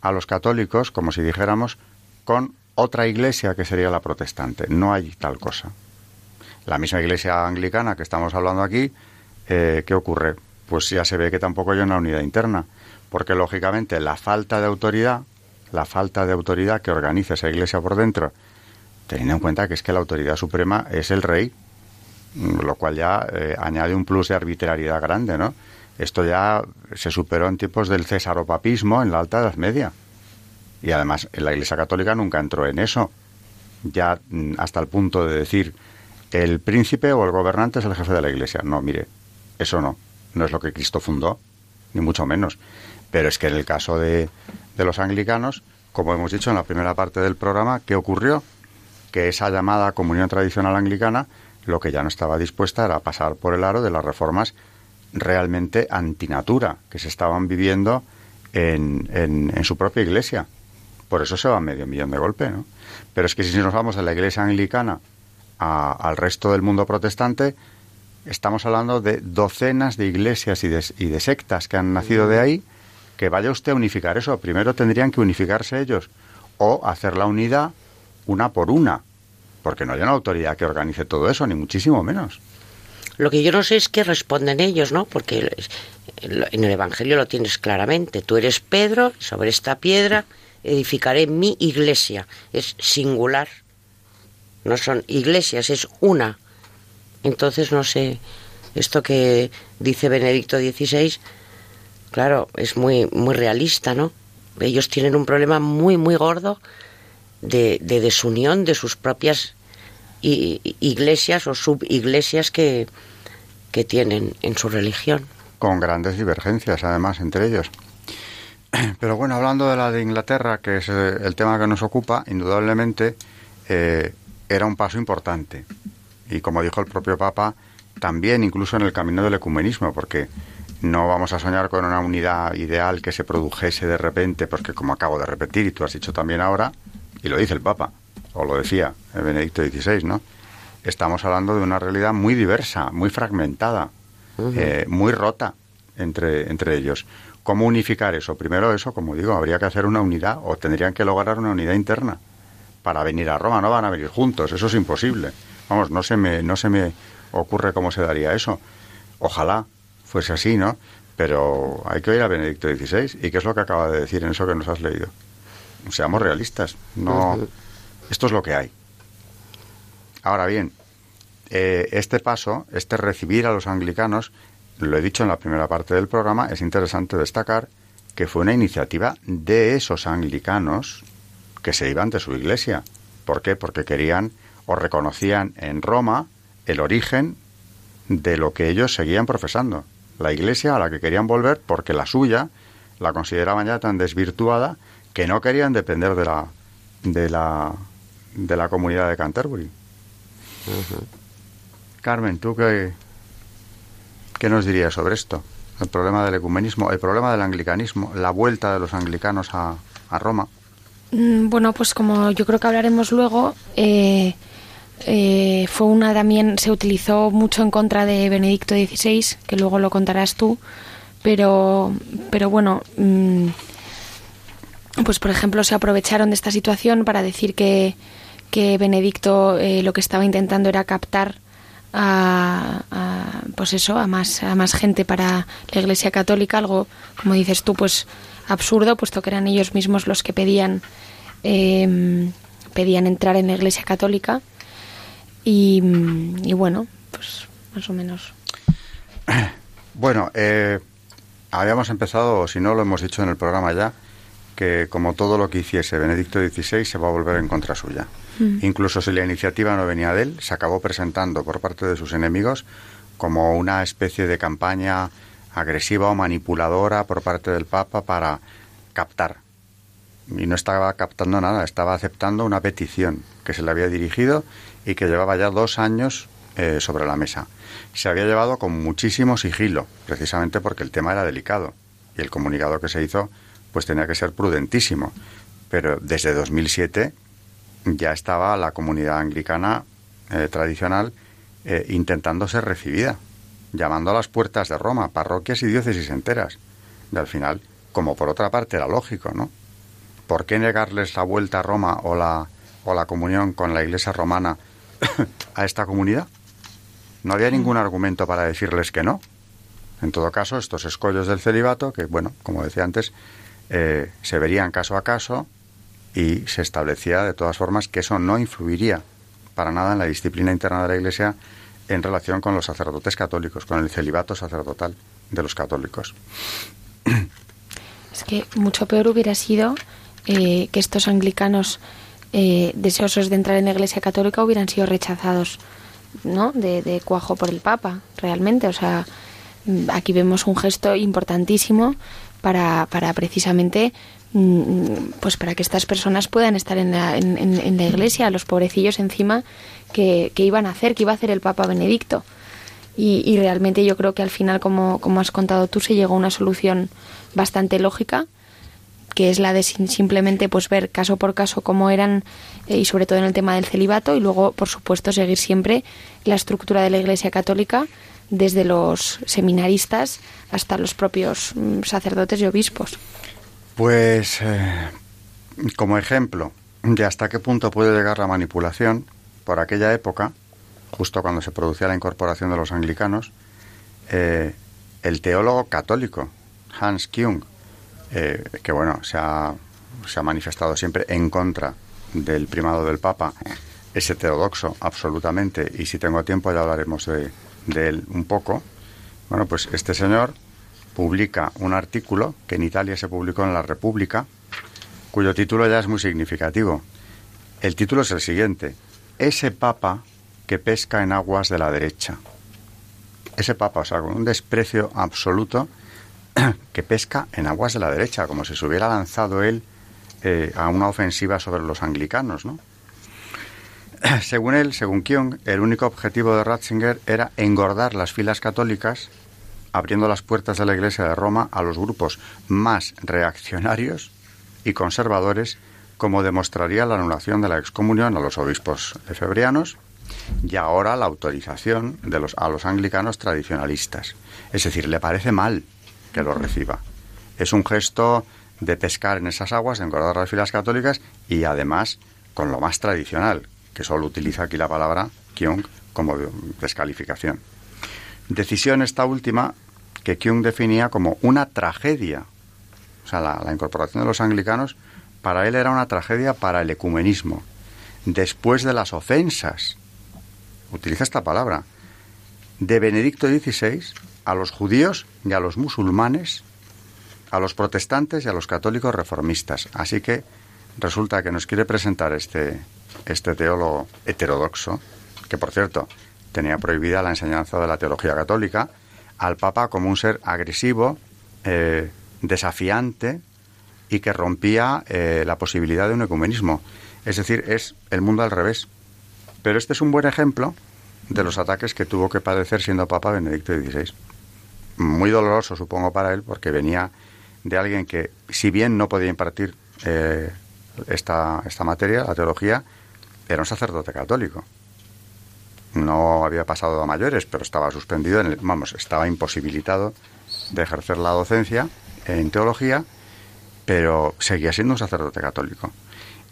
Speaker 1: a los católicos, como si dijéramos, con otra iglesia que sería la protestante. No hay tal cosa. La misma iglesia anglicana que estamos hablando aquí, eh, ¿qué ocurre? Pues ya se ve que tampoco hay una unidad interna, porque lógicamente la falta de autoridad, la falta de autoridad que organice esa iglesia por dentro, teniendo en cuenta que es que la autoridad suprema es el rey, mm, lo cual ya eh, añade un plus de arbitrariedad grande, ¿no? Esto ya se superó en tiempos del cesaropapismo en la Alta Edad Media. Y además la Iglesia Católica nunca entró en eso, ya mm, hasta el punto de decir el príncipe o el gobernante es el jefe de la Iglesia. No, mire, eso no, no es lo que Cristo fundó, ni mucho menos. Pero es que en el caso de, los anglicanos, como hemos dicho en la primera parte del programa, ¿qué ocurrió? que esa llamada comunión tradicional anglicana lo que ya no estaba dispuesta era pasar por el aro de las reformas realmente antinatura que se estaban viviendo en, en, su propia iglesia. Por eso se va medio millón de golpe, ¿no? Pero es que si nos vamos de la iglesia anglicana al resto del mundo protestante, estamos hablando de docenas de iglesias y de, y de sectas que han nacido de ahí, que vaya usted a unificar eso. Primero tendrían que unificarse ellos o hacer la unidad una por una, porque no hay una autoridad que organice todo eso, ni muchísimo menos.
Speaker 3: Lo que yo no sé es qué responden ellos, ¿no? Porque en el Evangelio lo tienes claramente. Tú eres Pedro, sobre esta piedra edificaré mi iglesia. Es singular. No son iglesias, es una. Entonces, no sé, esto que dice Benedicto XVI, claro, es muy, muy realista, ¿no? Ellos tienen un problema muy, muy gordo de, desunión de sus propias iglesias o subiglesias que, que tienen en su religión.
Speaker 1: Con grandes divergencias, además, entre ellos. Pero bueno, hablando de la de Inglaterra, que es eh, el tema que nos ocupa, indudablemente eh, era un paso importante. Y como dijo el propio Papa, también incluso en el camino del ecumenismo, porque no vamos a soñar con una unidad ideal que se produjese de repente, porque como acabo de repetir y tú has dicho también ahora, y lo dice el Papa, o lo decía el Benedicto XVI, ¿no? Estamos hablando de una realidad muy diversa, muy fragmentada, eh, muy rota entre, entre ellos. ¿Cómo unificar eso? Primero eso, como digo, habría que hacer una unidad o tendrían que lograr una unidad interna para venir a Roma. No van a venir juntos, eso es imposible. Vamos, no se me, no se me ocurre cómo se daría eso. Ojalá fuese así, ¿no? Pero hay que oír a Benedicto XVI. ¿Y qué es lo que acaba de decir en eso que nos has leído? Seamos realistas. No, esto es lo que hay. Ahora bien, eh, este paso, este recibir a los anglicanos, lo he dicho en la primera parte del programa, es interesante destacar que fue una iniciativa de esos anglicanos que se iban de su iglesia. ¿Por qué? Porque querían o reconocían en Roma el origen de lo que ellos seguían profesando. La iglesia a la que querían volver porque la suya la consideraban ya tan desvirtuada que no querían depender de la de la de la comunidad de Canterbury. Carmen, ¿tú qué, qué nos dirías sobre esto? El problema del ecumenismo, el problema del anglicanismo, la vuelta de los anglicanos a, a Roma.
Speaker 2: Mm, bueno, pues como yo creo que hablaremos luego, eh, eh, fue una también, se utilizó mucho en contra de Benedicto XVI, que luego lo contarás tú, pero, pero bueno, mm, pues por ejemplo, se aprovecharon de esta situación para decir que, que Benedicto eh, lo que estaba intentando era captar a, pues eso a más a más gente para la Iglesia Católica algo como dices tú pues absurdo puesto que eran ellos mismos los que pedían em, pedían entrar en la Iglesia Católica. Y, y bueno pues más o menos.
Speaker 1: Bueno eh, habíamos empezado, si no lo hemos dicho en el programa ya, que como todo lo que hiciese Benedicto XVI se va a volver en contra suya. Mm. Incluso si la iniciativa no venía de él, se acabó presentando por parte de sus enemigos como una especie de campaña agresiva o manipuladora por parte del Papa para captar. Y no estaba captando nada, estaba aceptando una petición que se le había dirigido y que llevaba ya dos años eh, sobre la mesa se había llevado con muchísimo sigilo, precisamente porque el tema era delicado y el comunicado que se hizo pues tenía que ser prudentísimo. Pero desde 2007 ya estaba la comunidad anglicana eh, tradicional eh, intentando ser recibida, llamando a las puertas de Roma, parroquias y diócesis enteras. Y al final, como por otra parte era lógico, ¿no? ¿Por qué negarles la vuelta a Roma o la, o la comunión con la Iglesia romana a esta comunidad? No había ningún argumento para decirles que no. En todo caso, estos escollos del celibato, que, bueno, como decía antes, eh, se verían caso a caso y se establecía de todas formas que eso no influiría para nada en la disciplina interna de la Iglesia en relación con los sacerdotes católicos, con el celibato sacerdotal de los católicos.
Speaker 2: Es que mucho peor hubiera sido eh, que estos anglicanos eh, deseosos de entrar en la Iglesia católica hubieran sido rechazados ¿no? De, cuajo por el Papa, realmente. O sea, mm, aquí vemos un gesto importantísimo para, para precisamente mm, pues para que estas personas puedan estar en la, en, la iglesia, los pobrecillos encima que, que, iban a hacer, que iba a hacer el Papa Benedicto. Y, y realmente yo creo que al final, como, como has contado tú, se llegó a una solución bastante lógica que es la de simplemente pues ver caso por caso cómo eran eh, y sobre todo en el tema del celibato y luego por supuesto seguir siempre la estructura de la Iglesia Católica desde los seminaristas hasta los propios mm, sacerdotes y obispos.
Speaker 1: Pues eh, como ejemplo de hasta qué punto puede llegar la manipulación por aquella época, justo cuando se producía la incorporación de los anglicanos, eh, el teólogo católico Hans Küng eh, que bueno, se ha, se ha manifestado siempre en contra del primado del Papa, es heterodoxo absolutamente, y si tengo tiempo ya hablaremos de, de él un poco. Bueno, pues este señor publica un artículo que en Italia se publicó en La República, cuyo título ya es muy significativo. El título es el siguiente, Ese Papa que pesca en aguas de la derecha. Ese Papa, o sea, con un desprecio absoluto que pesca en aguas de la derecha, como si se hubiera lanzado él eh, a una ofensiva sobre los anglicanos, ¿no? Según él, según Kyung, el único objetivo de Ratzinger era engordar las filas católicas, abriendo las puertas de la Iglesia de Roma a los grupos más reaccionarios y conservadores, como demostraría la anulación de la excomunión a los obispos efebrianos y ahora la autorización de los, a los anglicanos tradicionalistas. Es decir, le parece mal que lo reciba. Es un gesto de pescar en esas aguas, de engordar las filas católicas y además con lo más tradicional, que solo utiliza aquí la palabra Kyung como descalificación. Decisión esta última que Kyung definía como una tragedia. O sea, la, la incorporación de los anglicanos para él era una tragedia para el ecumenismo. Después de las ofensas, utiliza esta palabra, de Benedicto XVI a los judíos y a los musulmanes, a los protestantes y a los católicos reformistas. Así que resulta que nos quiere presentar este, este teólogo heterodoxo, que por cierto tenía prohibida la enseñanza de la teología católica, al Papa como un ser agresivo, eh, desafiante y que rompía eh, la posibilidad de un ecumenismo. Es decir, es el mundo al revés. Pero este es un buen ejemplo de los ataques que tuvo que padecer siendo Papa Benedicto XVI muy doloroso, supongo, para él, porque venía de alguien que, si bien no podía impartir eh, esta, esta materia, la teología, era un sacerdote católico. No había pasado a mayores, pero estaba suspendido, en vamos, estaba imposibilitado de ejercer la docencia en teología, pero seguía siendo un sacerdote católico.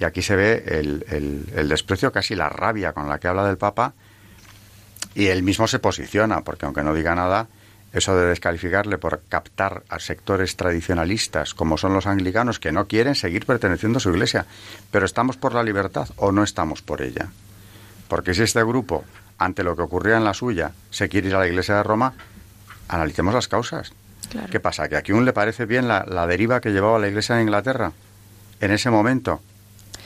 Speaker 1: Y aquí se ve el, el, desprecio, casi la rabia con la que habla del Papa, y él mismo se posiciona, porque aunque no diga nada, eso de descalificarle por captar a sectores tradicionalistas como son los anglicanos que no quieren seguir perteneciendo a su iglesia, pero estamos por la libertad o no estamos por ella. Porque si este grupo, ante lo que ocurría en la suya, se quiere ir a la iglesia de Roma, analicemos las causas. ¿Qué pasa? ¿Que a un le parece bien la, la deriva que llevaba la iglesia en Inglaterra en ese momento?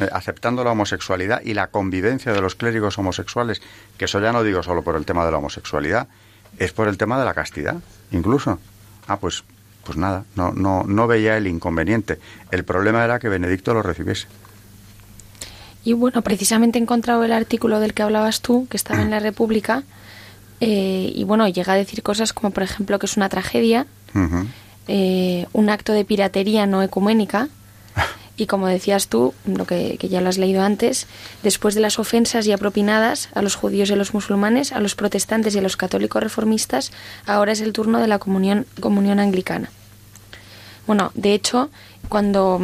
Speaker 1: Eh, aceptando la homosexualidad y la convivencia de los clérigos homosexuales, que eso ya no digo solo por el tema de la homosexualidad, es por el tema de la castidad, incluso. Ah, pues, pues nada, no, no, no veía el inconveniente. El problema era que Benedicto lo recibiese.
Speaker 2: Y bueno, precisamente he encontrado el artículo del que hablabas tú, que estaba en la República, eh, y bueno, llega a decir cosas como, por ejemplo, que es una tragedia, eh, un acto de piratería no ecuménica, y como decías tú, lo que, ya lo has leído antes, después de las ofensas ya propinadas a los judíos y a los musulmanes, a los protestantes y a los católicos reformistas, ahora es el turno de la comunión, anglicana. Bueno, de hecho, cuando,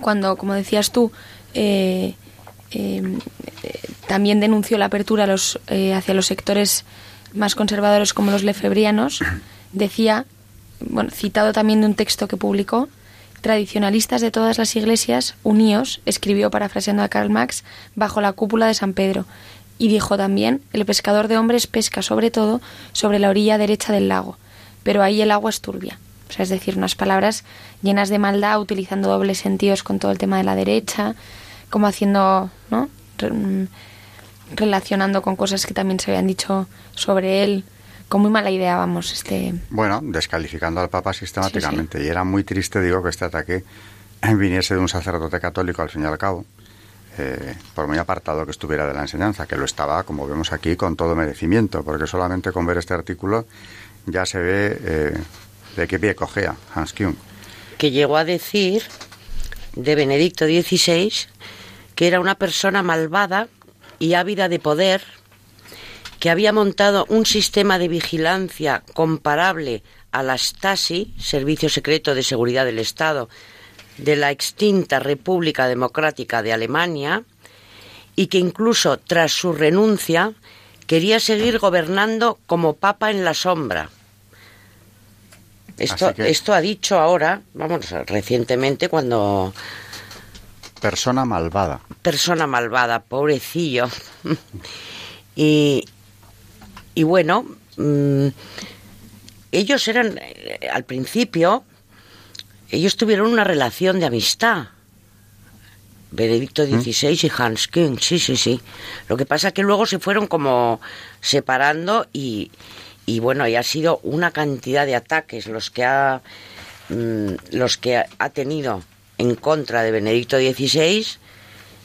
Speaker 2: cuando como decías tú, eh, eh, también denunció la apertura los, eh, hacia los sectores más conservadores como los lefebrianos, decía, bueno, citado también de un texto que publicó, tradicionalistas de todas las iglesias, uníos, escribió parafraseando a Karl Marx, bajo la cúpula de San Pedro, y dijo también, el pescador de hombres pesca sobre todo sobre la orilla derecha del lago, pero ahí el agua es turbia. O sea, es decir, unas palabras llenas de maldad, utilizando dobles sentidos con todo el tema de la derecha, como haciendo, ¿no? Mm, relacionando con cosas que también se habían dicho sobre él, con muy mala idea, vamos. Este...
Speaker 1: Bueno, descalificando al Papa sistemáticamente. Y era muy triste, digo, que este ataque viniese de un sacerdote católico, al fin y al cabo, eh, por muy apartado que estuviera de la enseñanza, que lo estaba, como vemos aquí, con todo merecimiento, porque solamente con ver este artículo ya se ve eh, de qué pie cogea Hans Kuhn.
Speaker 3: Que llegó a decir de Benedicto XVI que era una persona malvada y ávida de poder que había montado un sistema de vigilancia comparable a la Stasi, Servicio Secreto de Seguridad del Estado, de la extinta República Democrática de Alemania, y que incluso tras su renuncia quería seguir gobernando como papa en la sombra. Esto, esto ha dicho ahora, vamos, recientemente cuando...
Speaker 1: Persona malvada.
Speaker 3: Persona malvada, pobrecillo. y, y bueno, mm, ellos eran, eh, al principio, ellos tuvieron una relación de amistad. Benedicto XVI ¿Mm? y Hans Küng, sí, sí, sí. Lo que pasa es que luego se fueron como separando y, y bueno, y ha sido una cantidad de ataques los que ha, mm, los que ha tenido en contra de Benedicto XVI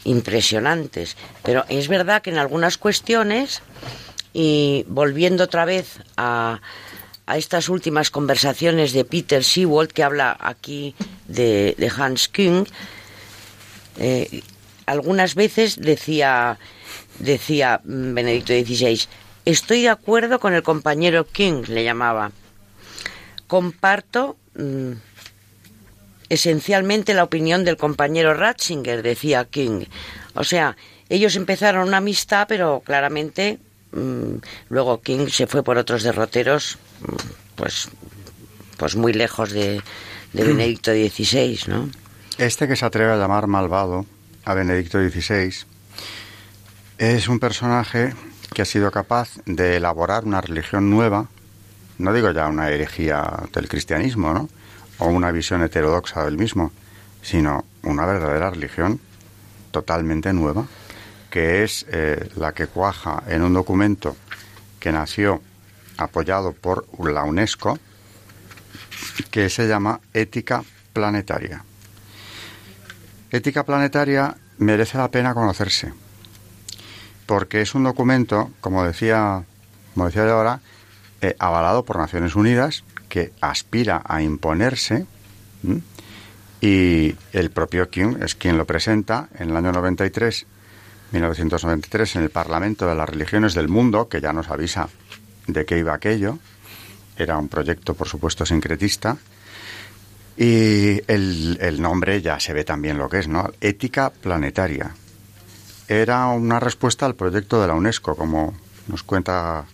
Speaker 3: impresionantes. Pero es verdad que en algunas cuestiones y volviendo otra vez a, a estas últimas conversaciones de Peter Seawold, que habla aquí de, Hans Küng, eh, algunas veces decía, decía Benedicto XVI, estoy de acuerdo con el compañero King, le llamaba. Comparto mm, esencialmente la opinión del compañero Ratzinger, decía King. O sea, ellos empezaron una amistad, pero claramente luego King se fue por otros derroteros, mm, pues, pues muy lejos de, de Benedicto XVI, ¿no?
Speaker 1: Este que se atreve a llamar malvado a Benedicto XVI es un personaje que ha sido capaz de elaborar una religión nueva, no digo ya una herejía del cristianismo, ¿no? O una visión heterodoxa del mismo, sino una verdadera religión totalmente nueva que es eh, la que cuaja en un documento que nació apoyado por la UNESCO, que se llama Ética Planetaria. Ética Planetaria merece la pena conocerse, porque es un documento, como decía, como decía de ahora, eh, avalado por Naciones Unidas, que aspira a imponerse, y el propio Kim es quien lo presenta en el año 93 1993 en el Parlamento de las Religiones del Mundo, que ya nos avisa de qué iba aquello. Era un proyecto, por supuesto, sincretista. Y el, el nombre ya se ve también lo que es, ¿no? Ética planetaria. Era una respuesta al proyecto de la UNESCO, como nos cuenta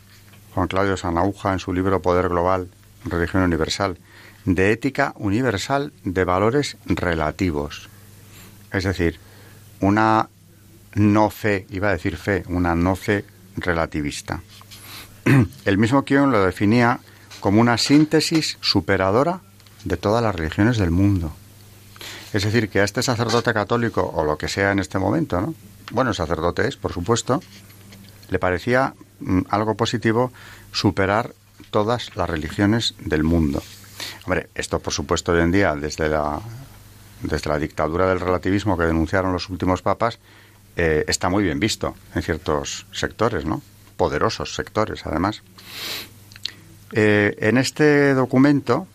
Speaker 1: Juan Claudio Sanauja en su libro Poder Global, Religión Universal, de ética universal de valores relativos. Es decir, una no fe, iba a decir fe, una no fe relativista. El mismo Kion lo definía como una síntesis superadora de todas las religiones del mundo. Es decir, que a este sacerdote católico, o lo que sea en este momento, ¿no? bueno, sacerdote es, por supuesto, le parecía mm, algo positivo superar todas las religiones del mundo. Hombre, esto por supuesto hoy en día, desde la, desde la dictadura del relativismo que denunciaron los últimos papas, eh, está muy bien visto en ciertos sectores, ¿no? Poderosos sectores, además. Eh, en este documento,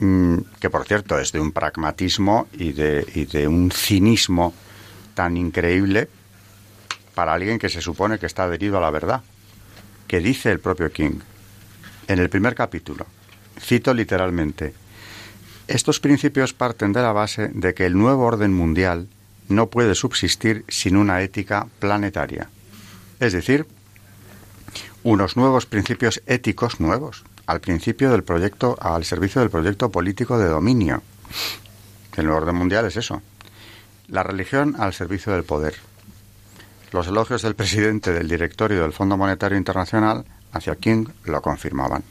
Speaker 1: mm, que por cierto es de un pragmatismo y de, y de un cinismo tan increíble para alguien que se supone que está adherido a la verdad, que dice el propio King en el primer capítulo. Cito literalmente, estos principios parten de la base de que el nuevo orden mundial no puede subsistir sin una ética planetaria. Es decir, unos nuevos principios éticos nuevos al principio del proyecto, al servicio del proyecto político de dominio. El nuevo orden mundial es eso. La religión al servicio del poder. Los elogios del presidente del directorio del Fondo Monetario Internacional hacia King lo confirmaban.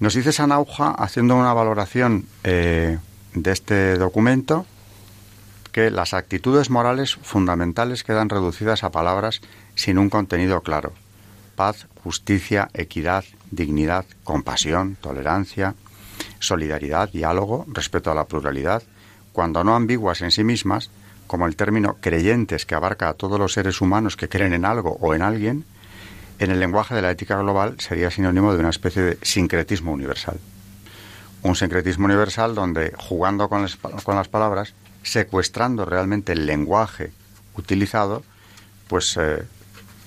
Speaker 1: Nos dice Sanauja, haciendo una valoración eh, de este documento, que las actitudes morales fundamentales quedan reducidas a palabras sin un contenido claro. Paz, justicia, equidad, dignidad, compasión, tolerancia, solidaridad, diálogo, respeto a la pluralidad, cuando no ambiguas en sí mismas, como el término creyentes que abarca a todos los seres humanos que creen en algo o en alguien, en el lenguaje de la ética global sería sinónimo de una especie de sincretismo universal. Un sincretismo universal donde, jugando con con las palabras, secuestrando realmente el lenguaje utilizado, pues eh,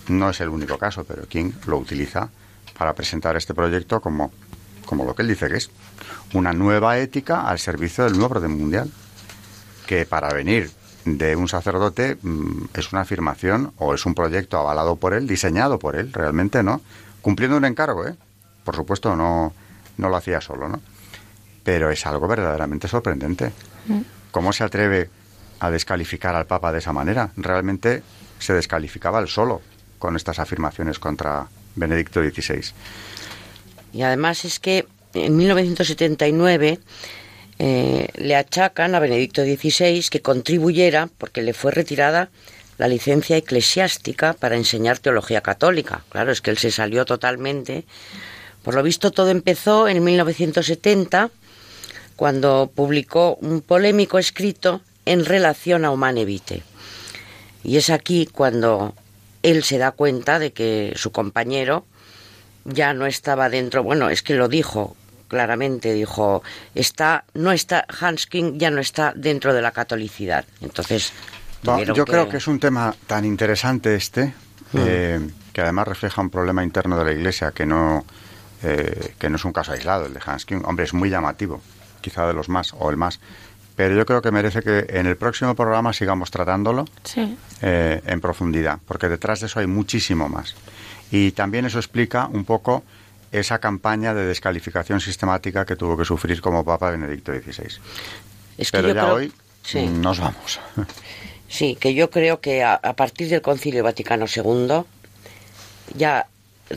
Speaker 1: no es el único caso, pero King lo utiliza para presentar este proyecto como, como lo que él dice que es, una nueva ética al servicio del nuevo orden mundial, que para venir de un sacerdote mm, es una afirmación o es un proyecto avalado por él, diseñado por él, realmente, ¿no? Cumpliendo un encargo, ¿eh? Por supuesto, no, no lo hacía solo, ¿no? Pero es algo verdaderamente sorprendente. Mm. ¿Cómo se atreve a descalificar al Papa de esa manera? Realmente se descalificaba él solo con estas afirmaciones contra Benedicto XVI.
Speaker 3: Y además es que en 1979 eh, le achacan a Benedicto XVI que contribuyera, porque le fue retirada la licencia eclesiástica para enseñar teología católica. Claro, es que él se salió totalmente. Por lo visto todo empezó en 1970, cuando publicó un polémico escrito en relación a Humane Vitae. Y es aquí cuando él se da cuenta de que su compañero ya no estaba dentro, bueno, es que lo dijo claramente dijo está no está Hans King ya no está dentro de la catolicidad entonces
Speaker 1: yo creo que es un tema tan interesante este mm. eh, que además refleja un problema interno de la Iglesia que no eh, que no es un caso aislado el de Hans King hombre es muy llamativo quizá de los más o el más pero yo creo que merece que en el próximo programa sigamos tratándolo eh, en profundidad porque detrás de eso hay muchísimo más y también eso explica un poco esa campaña de descalificación sistemática que tuvo que sufrir como Papa Benedicto XVI. Pero ya hoy nos vamos.
Speaker 3: Sí, que yo creo que a, partir del Concilio Vaticano II ya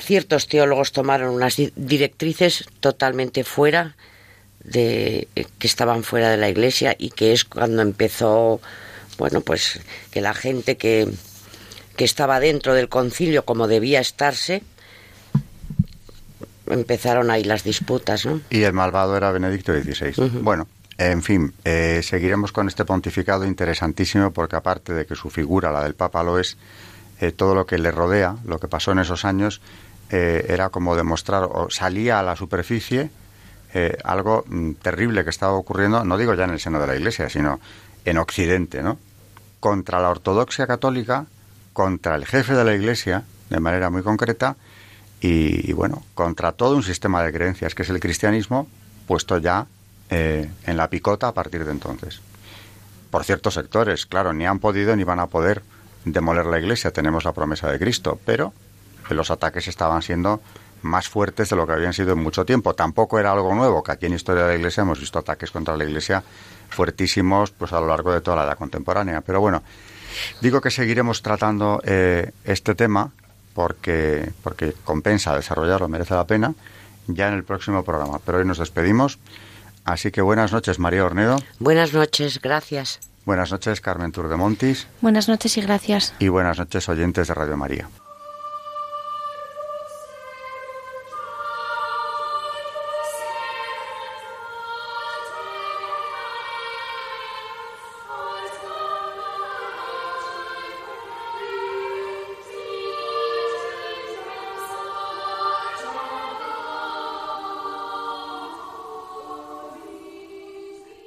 Speaker 3: ciertos teólogos tomaron unas directrices totalmente fuera de que estaban fuera de la Iglesia y que es cuando empezó, bueno, pues que la gente que que estaba dentro del concilio como debía estarse, empezaron ahí las disputas, ¿no?
Speaker 1: Y el malvado era Benedicto XVI. Bueno, en fin, eh, seguiremos con este pontificado interesantísimo porque aparte de que su figura, la del Papa, lo es, eh, todo lo que le rodea, lo que pasó en esos años, eh, era como demostrar, o salía a la superficie algo mm, terrible que estaba ocurriendo, no digo ya en el seno de la Iglesia, sino en Occidente, ¿no? Contra la ortodoxia católica, contra el jefe de la Iglesia, de manera muy concreta, y, bueno, contra todo un sistema de creencias que es el cristianismo, puesto ya eh, en la picota a partir de entonces. Por ciertos sectores, claro, ni han podido ni van a poder demoler la iglesia, tenemos la promesa de Cristo, pero los ataques estaban siendo más fuertes de lo que habían sido en mucho tiempo. Tampoco era algo nuevo, que aquí en Historia de la Iglesia hemos visto ataques contra la Iglesia fuertísimos pues a lo largo de toda la edad contemporánea. Pero bueno, digo que seguiremos tratando eh, este tema porque, porque compensa desarrollarlo, merece la pena, ya en el próximo programa. Pero hoy nos despedimos. Así que buenas noches, María Ornedo.
Speaker 3: Buenas noches, gracias.
Speaker 1: Buenas noches, Carmen Turdemontis.
Speaker 2: Buenas noches y gracias.
Speaker 1: Y buenas noches, oyentes de Radio María.